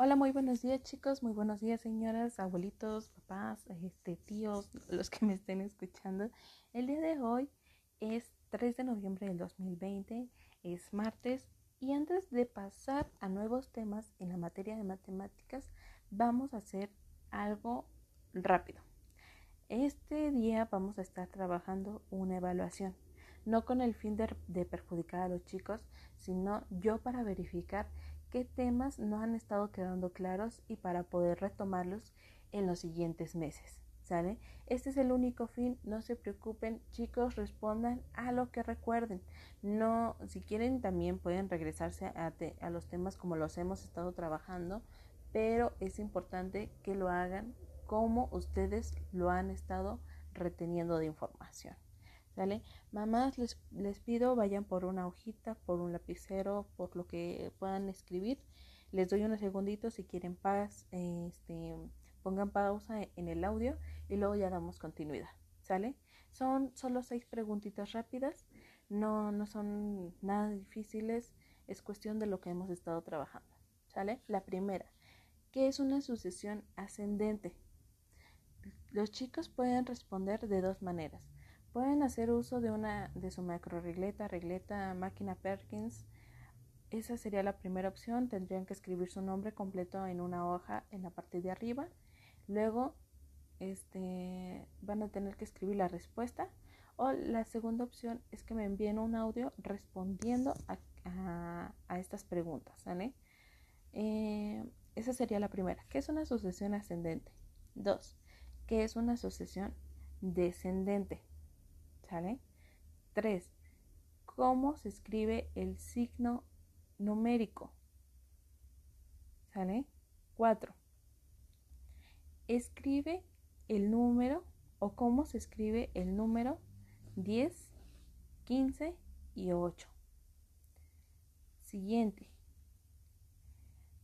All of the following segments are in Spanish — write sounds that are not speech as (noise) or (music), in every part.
Hola, muy buenos días chicos, muy buenos días señoras, abuelitos, papás, este, tíos, (laughs) los que me estén escuchando. El día de hoy es 3 de noviembre del 2020, es martes y antes de pasar a nuevos temas en la materia de matemáticas, vamos a hacer algo rápido. Este día vamos a estar trabajando una evaluación, no con el fin de, de perjudicar a los chicos, sino yo para verificar qué temas no han estado quedando claros y para poder retomarlos en los siguientes meses. ¿Sale? Este es el único fin, no se preocupen, chicos, respondan a lo que recuerden. No, si quieren también pueden regresarse a, a los temas como los hemos estado trabajando, pero es importante que lo hagan como ustedes lo han estado reteniendo de información. Mamás, les, les pido vayan por una hojita, por un lapicero, por lo que puedan escribir. Les doy unos segunditos si quieren paz, este, pongan pausa en el audio y luego ya damos continuidad. ¿Sale? Son solo seis preguntitas rápidas, no, no son nada difíciles, es cuestión de lo que hemos estado trabajando. ¿Sale? La primera, ¿qué es una sucesión ascendente? Los chicos pueden responder de dos maneras. Pueden hacer uso de una de su macro regleta, regleta máquina Perkins. Esa sería la primera opción. Tendrían que escribir su nombre completo en una hoja en la parte de arriba. Luego este, van a tener que escribir la respuesta. O la segunda opción es que me envíen un audio respondiendo a, estas preguntas. Eh, esa sería la primera. ¿Qué es una sucesión ascendente? Dos. ¿Qué es una sucesión descendente? ¿Sale? 3. ¿Cómo se escribe el signo numérico? ¿Sale? 4. Escribe el número o cómo se escribe el número 10, 15 y 8. Siguiente.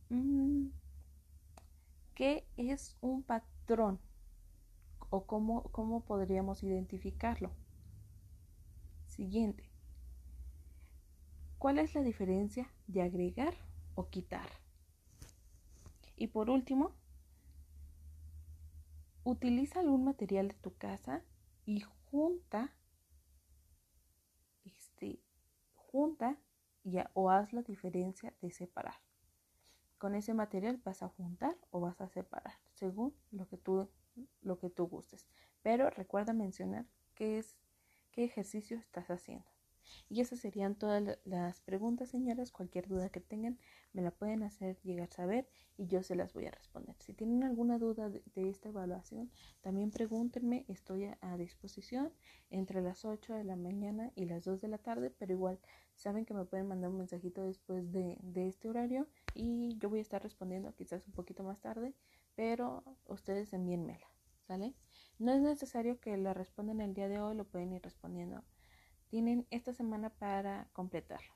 Mm, ¿Qué es un patrón? ¿O cómo, cómo podríamos identificarlo? Siguiente. ¿Cuál es la diferencia de agregar o quitar? Y por último, utiliza algún material de tu casa y junta, este, junta o haz la diferencia de separar. Con ese material vas a juntar o vas a separar, según lo que tú, lo que tú gustes. Pero recuerda mencionar que es qué ejercicio estás haciendo. Y esas serían todas las preguntas, señoras. Cualquier duda que tengan, me la pueden hacer llegar a saber y yo se las voy a responder. Si tienen alguna duda de, esta evaluación, también pregúntenme. Estoy a, disposición entre las 8 de la mañana y las 2 de la tarde, pero igual saben que me pueden mandar un mensajito después de, de este horario y yo voy a estar respondiendo quizás un poquito más tarde, pero ustedes envíenmela. ¿Sale? No es necesario que la respondan el día de hoy, lo pueden ir respondiendo. Tienen esta semana para completarlo.